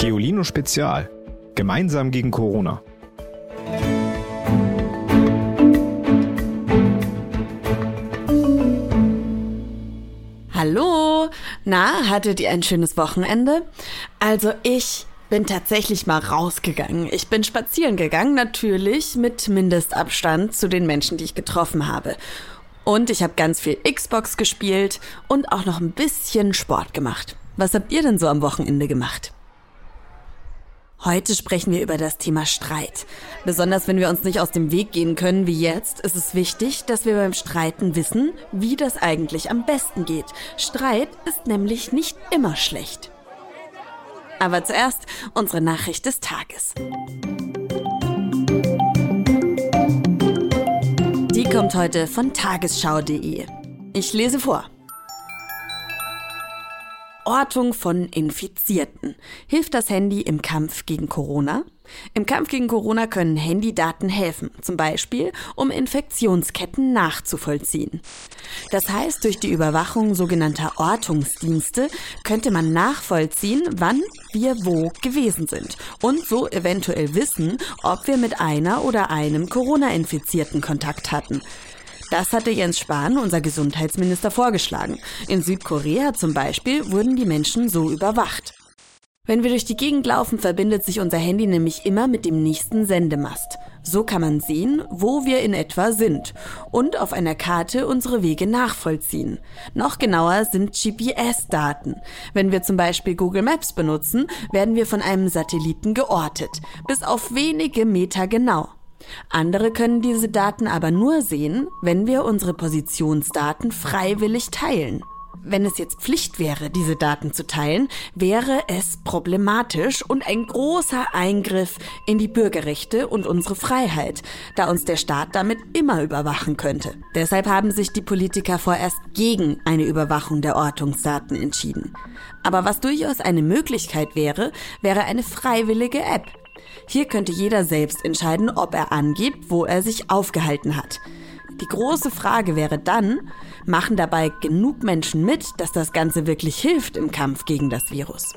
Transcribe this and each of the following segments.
Geolino Spezial. Gemeinsam gegen Corona. Hallo! Na, hattet ihr ein schönes Wochenende? Also ich bin tatsächlich mal rausgegangen. Ich bin spazieren gegangen, natürlich mit Mindestabstand zu den Menschen, die ich getroffen habe. Und ich habe ganz viel Xbox gespielt und auch noch ein bisschen Sport gemacht. Was habt ihr denn so am Wochenende gemacht? Heute sprechen wir über das Thema Streit. Besonders wenn wir uns nicht aus dem Weg gehen können wie jetzt, ist es wichtig, dass wir beim Streiten wissen, wie das eigentlich am besten geht. Streit ist nämlich nicht immer schlecht. Aber zuerst unsere Nachricht des Tages. Die kommt heute von tagesschau.de. Ich lese vor. Ortung von Infizierten. Hilft das Handy im Kampf gegen Corona? Im Kampf gegen Corona können Handydaten helfen, zum Beispiel um Infektionsketten nachzuvollziehen. Das heißt, durch die Überwachung sogenannter Ortungsdienste könnte man nachvollziehen, wann wir wo gewesen sind und so eventuell wissen, ob wir mit einer oder einem Corona-Infizierten Kontakt hatten. Das hatte Jens Spahn, unser Gesundheitsminister, vorgeschlagen. In Südkorea zum Beispiel wurden die Menschen so überwacht. Wenn wir durch die Gegend laufen, verbindet sich unser Handy nämlich immer mit dem nächsten Sendemast. So kann man sehen, wo wir in etwa sind und auf einer Karte unsere Wege nachvollziehen. Noch genauer sind GPS-Daten. Wenn wir zum Beispiel Google Maps benutzen, werden wir von einem Satelliten geortet, bis auf wenige Meter genau. Andere können diese Daten aber nur sehen, wenn wir unsere Positionsdaten freiwillig teilen. Wenn es jetzt Pflicht wäre, diese Daten zu teilen, wäre es problematisch und ein großer Eingriff in die Bürgerrechte und unsere Freiheit, da uns der Staat damit immer überwachen könnte. Deshalb haben sich die Politiker vorerst gegen eine Überwachung der Ortungsdaten entschieden. Aber was durchaus eine Möglichkeit wäre, wäre eine freiwillige App, hier könnte jeder selbst entscheiden, ob er angibt, wo er sich aufgehalten hat. Die große Frage wäre dann, machen dabei genug Menschen mit, dass das Ganze wirklich hilft im Kampf gegen das Virus?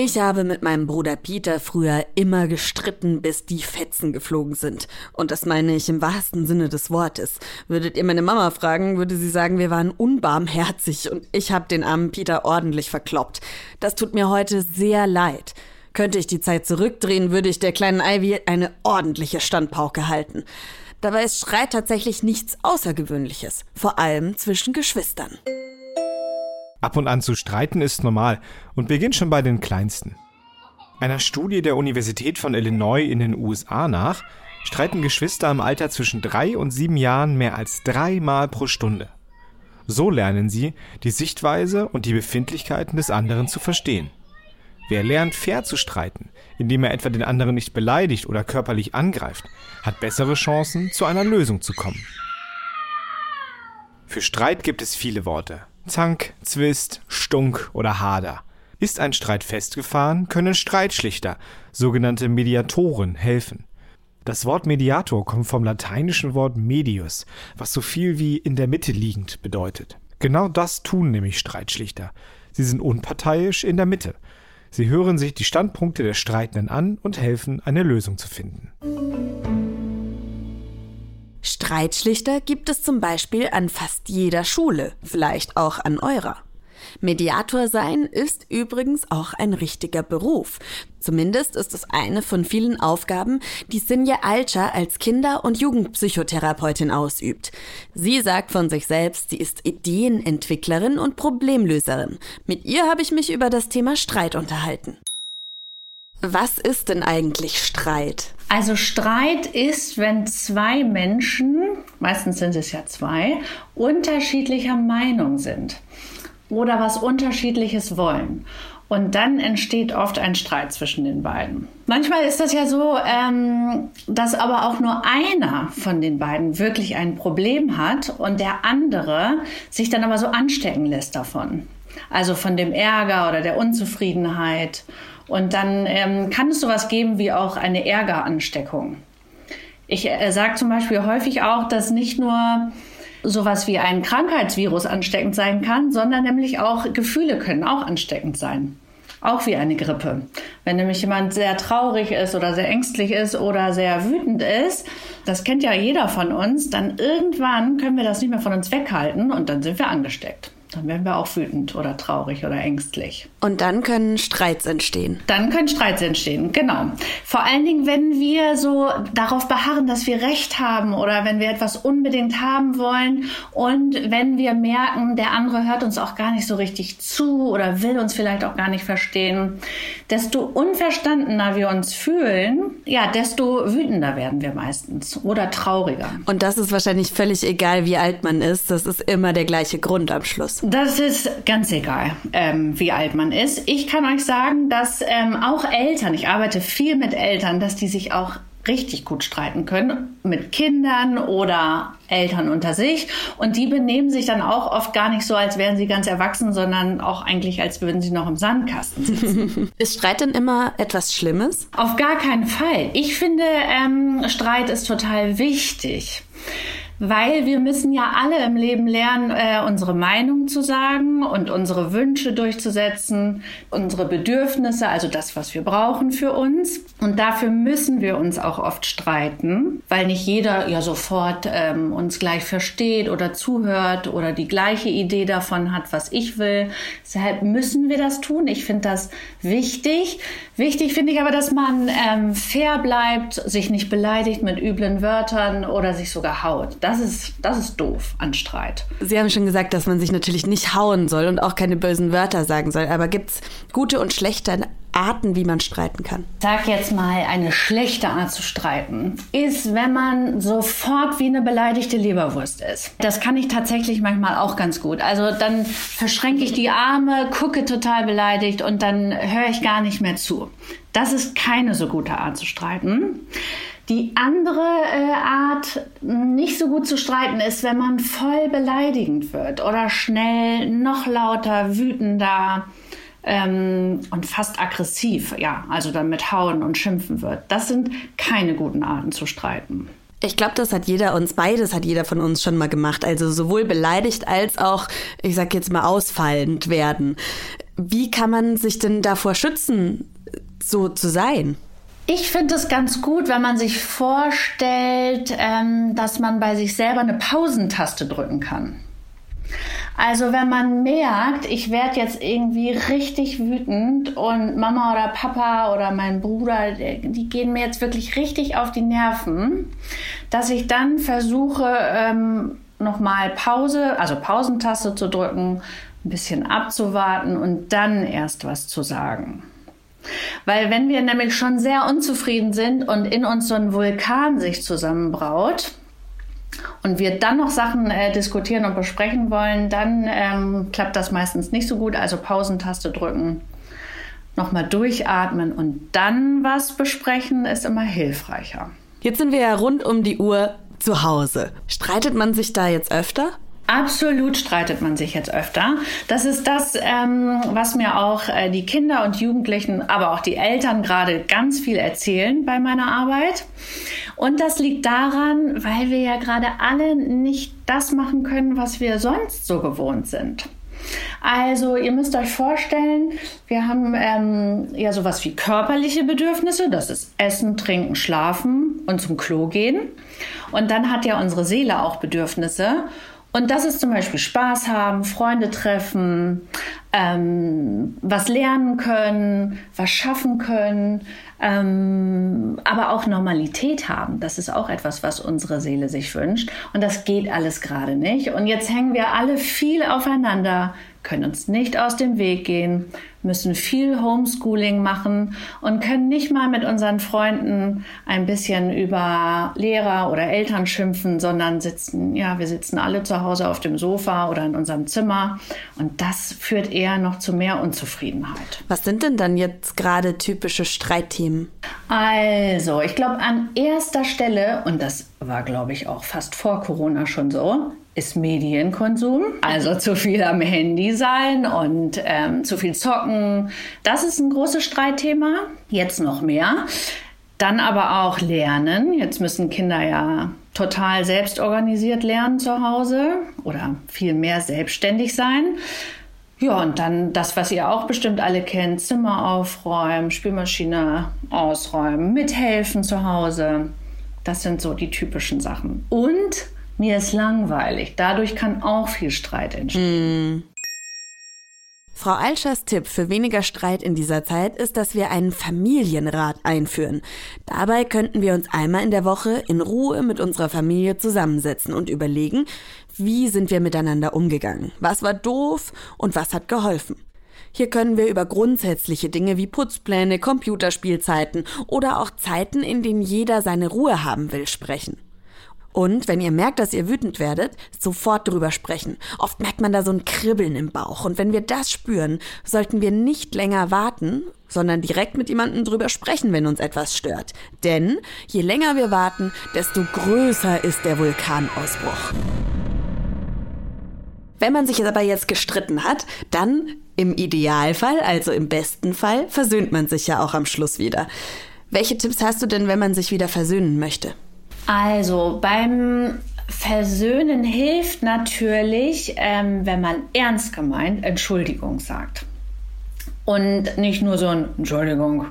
Ich habe mit meinem Bruder Peter früher immer gestritten, bis die Fetzen geflogen sind. Und das meine ich im wahrsten Sinne des Wortes. Würdet ihr meine Mama fragen, würde sie sagen, wir waren unbarmherzig und ich habe den armen Peter ordentlich verkloppt. Das tut mir heute sehr leid. Könnte ich die Zeit zurückdrehen, würde ich der kleinen Ivy eine ordentliche Standpauke halten. Dabei ist Streit tatsächlich nichts Außergewöhnliches, vor allem zwischen Geschwistern. Ab und an zu streiten ist normal und beginnt schon bei den Kleinsten. Einer Studie der Universität von Illinois in den USA nach streiten Geschwister im Alter zwischen drei und sieben Jahren mehr als dreimal pro Stunde. So lernen sie, die Sichtweise und die Befindlichkeiten des anderen zu verstehen. Wer lernt, fair zu streiten, indem er etwa den anderen nicht beleidigt oder körperlich angreift, hat bessere Chancen, zu einer Lösung zu kommen. Für Streit gibt es viele Worte. Zank, Zwist, Stunk oder Hader. Ist ein Streit festgefahren, können Streitschlichter, sogenannte Mediatoren, helfen. Das Wort Mediator kommt vom lateinischen Wort medius, was so viel wie in der Mitte liegend bedeutet. Genau das tun nämlich Streitschlichter. Sie sind unparteiisch in der Mitte Sie hören sich die Standpunkte der Streitenden an und helfen, eine Lösung zu finden. Streitschlichter gibt es zum Beispiel an fast jeder Schule, vielleicht auch an eurer. Mediator sein ist übrigens auch ein richtiger Beruf. Zumindest ist es eine von vielen Aufgaben, die Sinja Alcha als Kinder- und Jugendpsychotherapeutin ausübt. Sie sagt von sich selbst, sie ist Ideenentwicklerin und Problemlöserin. Mit ihr habe ich mich über das Thema Streit unterhalten. Was ist denn eigentlich Streit? Also Streit ist, wenn zwei Menschen, meistens sind es ja zwei, unterschiedlicher Meinung sind oder was Unterschiedliches wollen. Und dann entsteht oft ein Streit zwischen den beiden. Manchmal ist das ja so, ähm, dass aber auch nur einer von den beiden wirklich ein Problem hat und der andere sich dann aber so anstecken lässt davon. Also von dem Ärger oder der Unzufriedenheit. Und dann ähm, kann es sowas geben wie auch eine Ärgeransteckung. Ich äh, sage zum Beispiel häufig auch, dass nicht nur sowas wie ein Krankheitsvirus ansteckend sein kann, sondern nämlich auch Gefühle können auch ansteckend sein. auch wie eine Grippe. Wenn nämlich jemand sehr traurig ist oder sehr ängstlich ist oder sehr wütend ist, das kennt ja jeder von uns, dann irgendwann können wir das nicht mehr von uns weghalten und dann sind wir angesteckt. Dann werden wir auch wütend oder traurig oder ängstlich. Und dann können Streits entstehen. Dann können Streits entstehen, genau. Vor allen Dingen, wenn wir so darauf beharren, dass wir Recht haben oder wenn wir etwas unbedingt haben wollen und wenn wir merken, der andere hört uns auch gar nicht so richtig zu oder will uns vielleicht auch gar nicht verstehen, desto unverstandener wir uns fühlen, ja, desto wütender werden wir meistens oder trauriger. Und das ist wahrscheinlich völlig egal, wie alt man ist. Das ist immer der gleiche Grund am Schluss. Das ist ganz egal, ähm, wie alt man ist. Ich kann euch sagen, dass ähm, auch Eltern, ich arbeite viel mit Eltern, dass die sich auch richtig gut streiten können mit Kindern oder Eltern unter sich. Und die benehmen sich dann auch oft gar nicht so, als wären sie ganz erwachsen, sondern auch eigentlich, als würden sie noch im Sandkasten sitzen. ist Streit denn immer etwas Schlimmes? Auf gar keinen Fall. Ich finde, ähm, Streit ist total wichtig weil wir müssen ja alle im Leben lernen, äh, unsere Meinung zu sagen und unsere Wünsche durchzusetzen, unsere Bedürfnisse, also das, was wir brauchen für uns. Und dafür müssen wir uns auch oft streiten, weil nicht jeder ja sofort ähm, uns gleich versteht oder zuhört oder die gleiche Idee davon hat, was ich will. Deshalb müssen wir das tun. Ich finde das wichtig. Wichtig finde ich aber, dass man ähm, fair bleibt, sich nicht beleidigt mit üblen Wörtern oder sich sogar haut das ist, das ist doof an Streit. Sie haben schon gesagt, dass man sich natürlich nicht hauen soll und auch keine bösen Wörter sagen soll. Aber gibt es gute und schlechte Arten, wie man streiten kann? Sag jetzt mal, eine schlechte Art zu streiten ist, wenn man sofort wie eine beleidigte Leberwurst ist. Das kann ich tatsächlich manchmal auch ganz gut. Also dann verschränke ich die Arme, gucke total beleidigt und dann höre ich gar nicht mehr zu. Das ist keine so gute Art zu streiten. Die andere äh, Art, nicht so gut zu streiten, ist, wenn man voll beleidigend wird oder schnell noch lauter, wütender ähm, und fast aggressiv, ja, also dann mit Hauen und Schimpfen wird. Das sind keine guten Arten zu streiten. Ich glaube, das hat jeder uns, beides hat jeder von uns schon mal gemacht. Also sowohl beleidigt als auch, ich sag jetzt mal, ausfallend werden. Wie kann man sich denn davor schützen, so zu sein? Ich finde es ganz gut, wenn man sich vorstellt, ähm, dass man bei sich selber eine Pausentaste drücken kann. Also wenn man merkt, ich werde jetzt irgendwie richtig wütend und Mama oder Papa oder mein Bruder, die gehen mir jetzt wirklich richtig auf die Nerven, dass ich dann versuche, ähm, nochmal Pause, also Pausentaste zu drücken, ein bisschen abzuwarten und dann erst was zu sagen. Weil wenn wir nämlich schon sehr unzufrieden sind und in uns so ein Vulkan sich zusammenbraut und wir dann noch Sachen äh, diskutieren und besprechen wollen, dann ähm, klappt das meistens nicht so gut. Also Pausentaste drücken, nochmal durchatmen und dann was besprechen ist immer hilfreicher. Jetzt sind wir ja rund um die Uhr zu Hause. Streitet man sich da jetzt öfter? Absolut streitet man sich jetzt öfter. Das ist das, ähm, was mir auch äh, die Kinder und Jugendlichen, aber auch die Eltern gerade ganz viel erzählen bei meiner Arbeit. Und das liegt daran, weil wir ja gerade alle nicht das machen können, was wir sonst so gewohnt sind. Also ihr müsst euch vorstellen, wir haben ähm, ja sowas wie körperliche Bedürfnisse, das ist Essen, Trinken, Schlafen und zum Klo gehen. Und dann hat ja unsere Seele auch Bedürfnisse. Und das ist zum Beispiel Spaß haben, Freunde treffen, ähm, was lernen können, was schaffen können, ähm, aber auch Normalität haben. Das ist auch etwas, was unsere Seele sich wünscht. Und das geht alles gerade nicht. Und jetzt hängen wir alle viel aufeinander, können uns nicht aus dem Weg gehen, müssen viel Homeschooling machen und können nicht mal mit unseren Freunden ein bisschen über Lehrer oder Eltern schimpfen, sondern sitzen, ja, wir sitzen alle zu Hause auf dem Sofa oder in unserem Zimmer und das führt eher noch zu mehr Unzufriedenheit. Was sind denn dann jetzt gerade typische Streitthemen? Also, ich glaube an erster Stelle, und das war, glaube ich, auch fast vor Corona schon so, ist Medienkonsum, also zu viel am Handy sein und ähm, zu viel zocken. Das ist ein großes Streitthema, jetzt noch mehr. Dann aber auch Lernen. Jetzt müssen Kinder ja total selbstorganisiert lernen zu Hause oder viel mehr selbstständig sein. Ja, und dann das, was ihr auch bestimmt alle kennt, Zimmer aufräumen, Spülmaschine ausräumen, mithelfen zu Hause. Das sind so die typischen Sachen. Und mir ist langweilig. Dadurch kann auch viel Streit entstehen. Mm. Frau Alschers Tipp für weniger Streit in dieser Zeit ist, dass wir einen Familienrat einführen. Dabei könnten wir uns einmal in der Woche in Ruhe mit unserer Familie zusammensetzen und überlegen, wie sind wir miteinander umgegangen, was war doof und was hat geholfen. Hier können wir über grundsätzliche Dinge wie Putzpläne, Computerspielzeiten oder auch Zeiten, in denen jeder seine Ruhe haben will, sprechen. Und wenn ihr merkt, dass ihr wütend werdet, sofort drüber sprechen. Oft merkt man da so ein Kribbeln im Bauch. Und wenn wir das spüren, sollten wir nicht länger warten, sondern direkt mit jemandem drüber sprechen, wenn uns etwas stört. Denn je länger wir warten, desto größer ist der Vulkanausbruch. Wenn man sich aber jetzt gestritten hat, dann im Idealfall, also im besten Fall, versöhnt man sich ja auch am Schluss wieder. Welche Tipps hast du denn, wenn man sich wieder versöhnen möchte? Also beim Versöhnen hilft natürlich, ähm, wenn man ernst gemeint Entschuldigung sagt. Und nicht nur so ein Entschuldigung.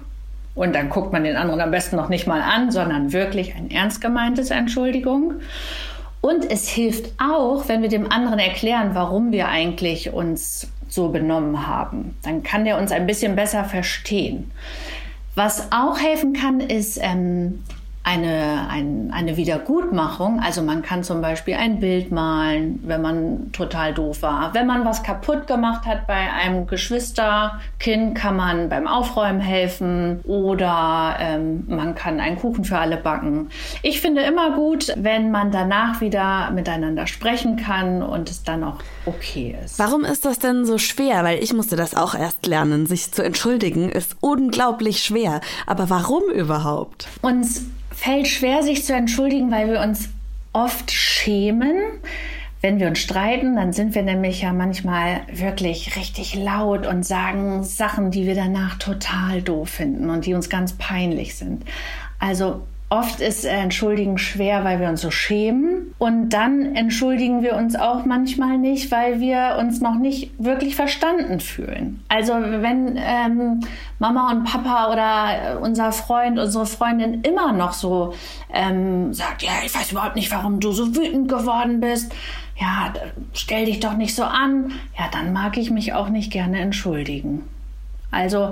Und dann guckt man den anderen am besten noch nicht mal an, sondern wirklich ein ernst gemeintes Entschuldigung. Und es hilft auch, wenn wir dem anderen erklären, warum wir eigentlich uns so benommen haben. Dann kann der uns ein bisschen besser verstehen. Was auch helfen kann, ist ähm, eine, ein, eine Wiedergutmachung. Also man kann zum Beispiel ein Bild malen, wenn man total doof war. Wenn man was kaputt gemacht hat bei einem Geschwisterkind, kann man beim Aufräumen helfen oder ähm, man kann einen Kuchen für alle backen. Ich finde immer gut, wenn man danach wieder miteinander sprechen kann und es dann auch okay ist. Warum ist das denn so schwer? Weil ich musste das auch erst lernen. Sich zu entschuldigen ist unglaublich schwer. Aber warum überhaupt? Uns fällt schwer, sich zu entschuldigen, weil wir uns oft schämen. Wenn wir uns streiten, dann sind wir nämlich ja manchmal wirklich richtig laut und sagen Sachen, die wir danach total doof finden und die uns ganz peinlich sind. Also Oft ist Entschuldigen schwer, weil wir uns so schämen. Und dann entschuldigen wir uns auch manchmal nicht, weil wir uns noch nicht wirklich verstanden fühlen. Also wenn ähm, Mama und Papa oder unser Freund, unsere Freundin immer noch so ähm, sagt, ja, ich weiß überhaupt nicht, warum du so wütend geworden bist. Ja, stell dich doch nicht so an. Ja, dann mag ich mich auch nicht gerne entschuldigen. Also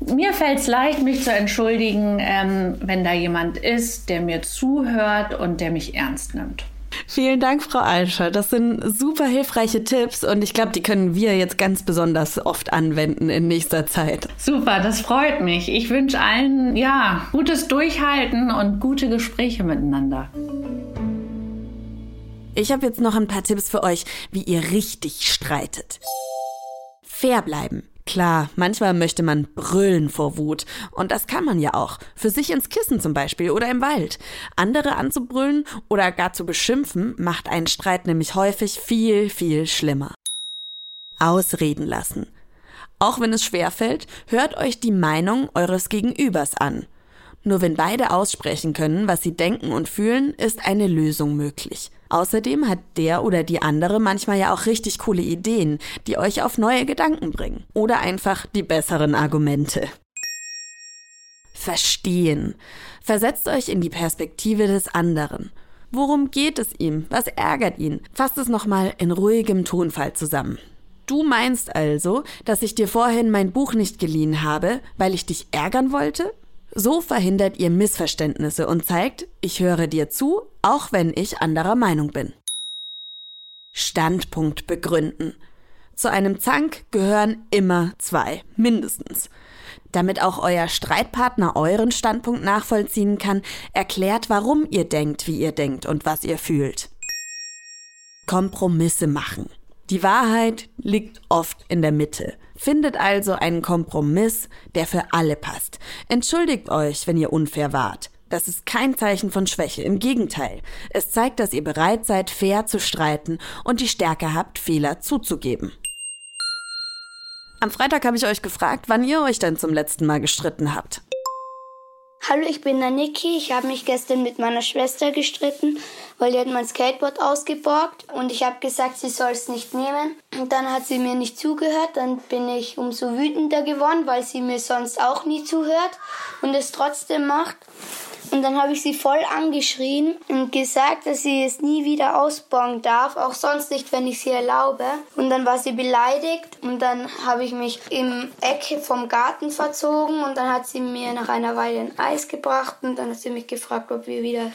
mir fällt es leicht, mich zu entschuldigen, ähm, wenn da jemand ist, der mir zuhört und der mich ernst nimmt. Vielen Dank, Frau Alscher. Das sind super hilfreiche Tipps und ich glaube, die können wir jetzt ganz besonders oft anwenden in nächster Zeit. Super, das freut mich. Ich wünsche allen ja gutes Durchhalten und gute Gespräche miteinander. Ich habe jetzt noch ein paar Tipps für euch, wie ihr richtig streitet. Fair bleiben. Klar, manchmal möchte man brüllen vor Wut. Und das kann man ja auch. Für sich ins Kissen zum Beispiel oder im Wald. Andere anzubrüllen oder gar zu beschimpfen macht einen Streit nämlich häufig viel, viel schlimmer. Ausreden lassen. Auch wenn es schwerfällt, hört euch die Meinung eures Gegenübers an. Nur wenn beide aussprechen können, was sie denken und fühlen, ist eine Lösung möglich. Außerdem hat der oder die andere manchmal ja auch richtig coole Ideen, die euch auf neue Gedanken bringen. Oder einfach die besseren Argumente. Verstehen. Versetzt euch in die Perspektive des anderen. Worum geht es ihm? Was ärgert ihn? Fasst es nochmal in ruhigem Tonfall zusammen. Du meinst also, dass ich dir vorhin mein Buch nicht geliehen habe, weil ich dich ärgern wollte? So verhindert ihr Missverständnisse und zeigt, ich höre dir zu, auch wenn ich anderer Meinung bin. Standpunkt begründen. Zu einem Zank gehören immer zwei, mindestens. Damit auch euer Streitpartner euren Standpunkt nachvollziehen kann, erklärt, warum ihr denkt, wie ihr denkt und was ihr fühlt. Kompromisse machen. Die Wahrheit liegt oft in der Mitte. Findet also einen Kompromiss, der für alle passt. Entschuldigt euch, wenn ihr unfair wart. Das ist kein Zeichen von Schwäche, im Gegenteil. Es zeigt, dass ihr bereit seid, fair zu streiten und die Stärke habt, Fehler zuzugeben. Am Freitag habe ich euch gefragt, wann ihr euch denn zum letzten Mal gestritten habt. Hallo, ich bin der Niki. Ich habe mich gestern mit meiner Schwester gestritten, weil die hat mein Skateboard ausgeborgt und ich habe gesagt, sie soll es nicht nehmen. Und dann hat sie mir nicht zugehört. Dann bin ich umso wütender geworden, weil sie mir sonst auch nie zuhört und es trotzdem macht. Und dann habe ich sie voll angeschrien und gesagt, dass sie es nie wieder ausbauen darf, auch sonst nicht, wenn ich sie erlaube. Und dann war sie beleidigt und dann habe ich mich im Ecke vom Garten verzogen und dann hat sie mir nach einer Weile ein Eis gebracht und dann hat sie mich gefragt, ob wir wieder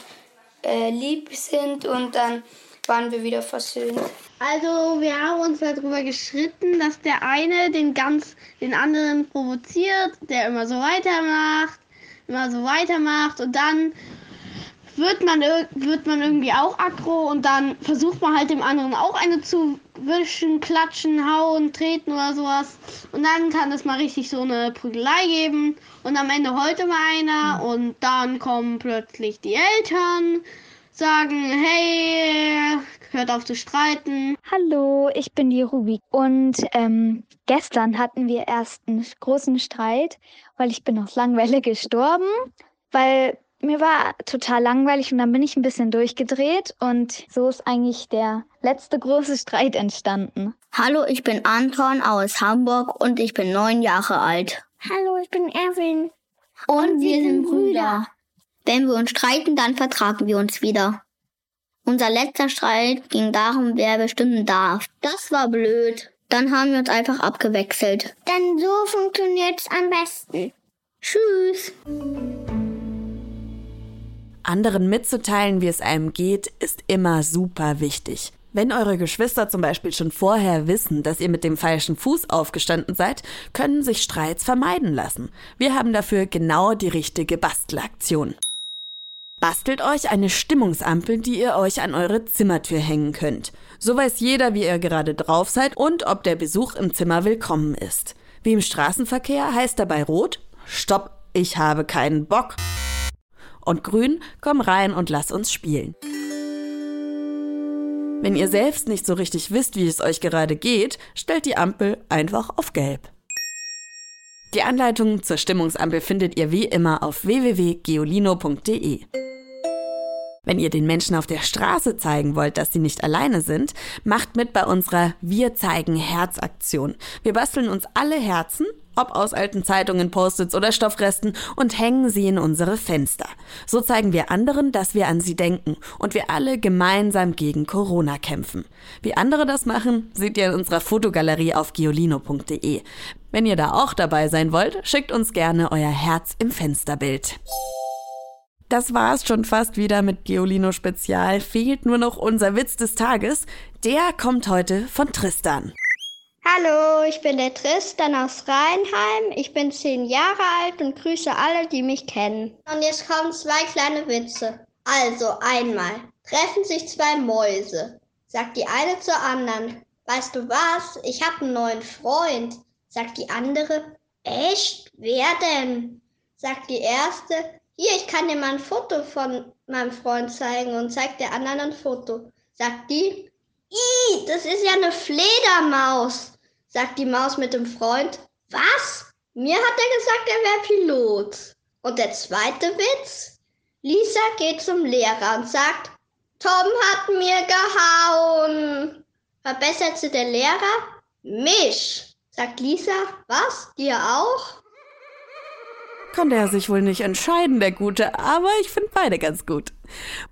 äh, lieb sind und dann waren wir wieder versöhnt. Also wir haben uns darüber gestritten, dass der eine den ganz den anderen provoziert, der immer so weitermacht immer so weitermacht und dann wird man, wird man irgendwie auch aggro und dann versucht man halt dem anderen auch eine zu wischen, klatschen, hauen, treten oder sowas. Und dann kann es mal richtig so eine Prügelei geben. Und am Ende heute mal einer und dann kommen plötzlich die Eltern, sagen, hey, hört auf zu streiten. Hallo, ich bin die Ruby. Und ähm, gestern hatten wir erst einen großen Streit, weil ich bin aus Langeweile gestorben, weil mir war total langweilig und dann bin ich ein bisschen durchgedreht und so ist eigentlich der letzte große Streit entstanden. Hallo, ich bin Anton aus Hamburg und ich bin neun Jahre alt. Hallo, ich bin Erwin. Und, und wir sind Brüder. Wenn wir uns streiten, dann vertragen wir uns wieder. Unser letzter Streit ging darum, wer bestimmen darf. Das war blöd. Dann haben wir uns einfach abgewechselt. Denn so funktioniert's am besten. Tschüss. Anderen mitzuteilen, wie es einem geht, ist immer super wichtig. Wenn eure Geschwister zum Beispiel schon vorher wissen, dass ihr mit dem falschen Fuß aufgestanden seid, können sich Streits vermeiden lassen. Wir haben dafür genau die richtige Bastelaktion. Bastelt euch eine Stimmungsampel, die ihr euch an eure Zimmertür hängen könnt. So weiß jeder, wie ihr gerade drauf seid und ob der Besuch im Zimmer willkommen ist. Wie im Straßenverkehr heißt dabei rot, stopp, ich habe keinen Bock. Und grün, komm rein und lass uns spielen. Wenn ihr selbst nicht so richtig wisst, wie es euch gerade geht, stellt die Ampel einfach auf gelb. Die Anleitung zur Stimmungsampel findet ihr wie immer auf www.geolino.de. Wenn ihr den Menschen auf der Straße zeigen wollt, dass sie nicht alleine sind, macht mit bei unserer Wir zeigen Herzaktion. Wir basteln uns alle Herzen, ob aus alten Zeitungen, Post-its oder Stoffresten, und hängen sie in unsere Fenster. So zeigen wir anderen, dass wir an sie denken und wir alle gemeinsam gegen Corona kämpfen. Wie andere das machen, seht ihr in unserer Fotogalerie auf geolino.de. Wenn ihr da auch dabei sein wollt, schickt uns gerne euer Herz im Fensterbild. Das war's schon fast wieder mit Geolino Spezial. Fehlt nur noch unser Witz des Tages. Der kommt heute von Tristan. Hallo, ich bin der Tristan aus Rheinheim. Ich bin zehn Jahre alt und grüße alle, die mich kennen. Und jetzt kommen zwei kleine Witze. Also einmal. Treffen sich zwei Mäuse. Sagt die eine zur anderen. Weißt du was? Ich habe einen neuen Freund. Sagt die andere. Echt? Wer denn? Sagt die erste. Hier, ich kann dir mal ein Foto von meinem Freund zeigen und zeigt der anderen ein Foto. Sagt die, Ih, das ist ja eine Fledermaus, sagt die Maus mit dem Freund. Was? Mir hat er gesagt, er wäre Pilot. Und der zweite Witz? Lisa geht zum Lehrer und sagt, Tom hat mir gehauen. Verbesserte der Lehrer? Mich. Sagt Lisa, was? Dir auch? Konnte er sich wohl nicht entscheiden, der Gute, aber ich finde beide ganz gut.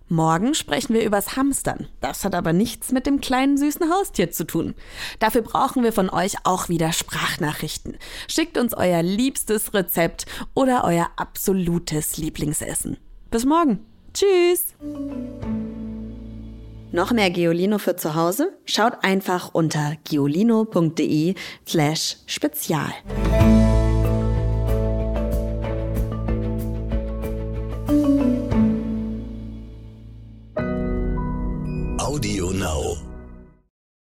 Morgen sprechen wir übers Hamstern. Das hat aber nichts mit dem kleinen süßen Haustier zu tun. Dafür brauchen wir von euch auch wieder Sprachnachrichten. Schickt uns euer liebstes Rezept oder euer absolutes Lieblingsessen. Bis morgen. Tschüss. Noch mehr Geolino für zu Hause? Schaut einfach unter geolino.de slash spezial.